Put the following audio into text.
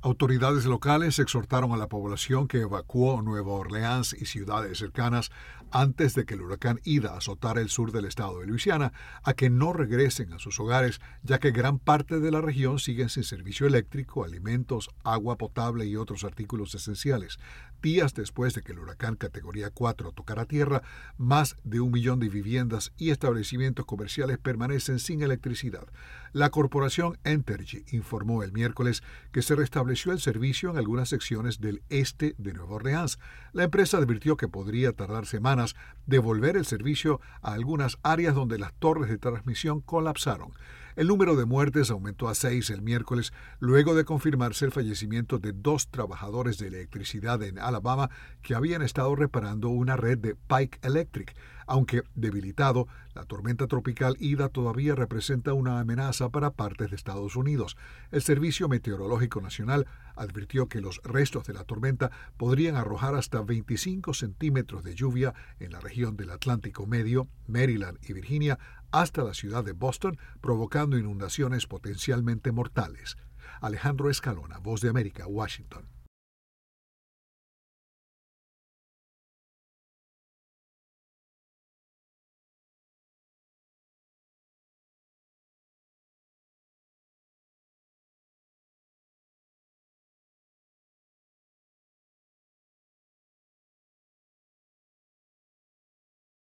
Autoridades locales exhortaron a la población que evacuó Nueva Orleans y ciudades cercanas antes de que el huracán Ida azotara el sur del estado de Luisiana a que no regresen a sus hogares, ya que gran parte de la región sigue sin servicio eléctrico, alimentos, agua potable y otros artículos esenciales. Días después de que el huracán categoría 4 tocara tierra, más de un millón de viviendas y establecimientos comerciales permanecen sin electricidad. La corporación Entergy informó el miércoles que se restableció el servicio en algunas secciones del este de Nueva Orleans. La empresa advirtió que podría tardar semanas devolver el servicio a algunas áreas donde las torres de transmisión colapsaron. El número de muertes aumentó a seis el miércoles luego de confirmarse el fallecimiento de dos trabajadores de electricidad en Alabama que habían estado reparando una red de Pike Electric. Aunque debilitado, la tormenta tropical Ida todavía representa una amenaza para partes de Estados Unidos. El Servicio Meteorológico Nacional advirtió que los restos de la tormenta podrían arrojar hasta 25 centímetros de lluvia en la región del Atlántico Medio, Maryland y Virginia hasta la ciudad de Boston, provocando inundaciones potencialmente mortales. Alejandro Escalona, Voz de América, Washington.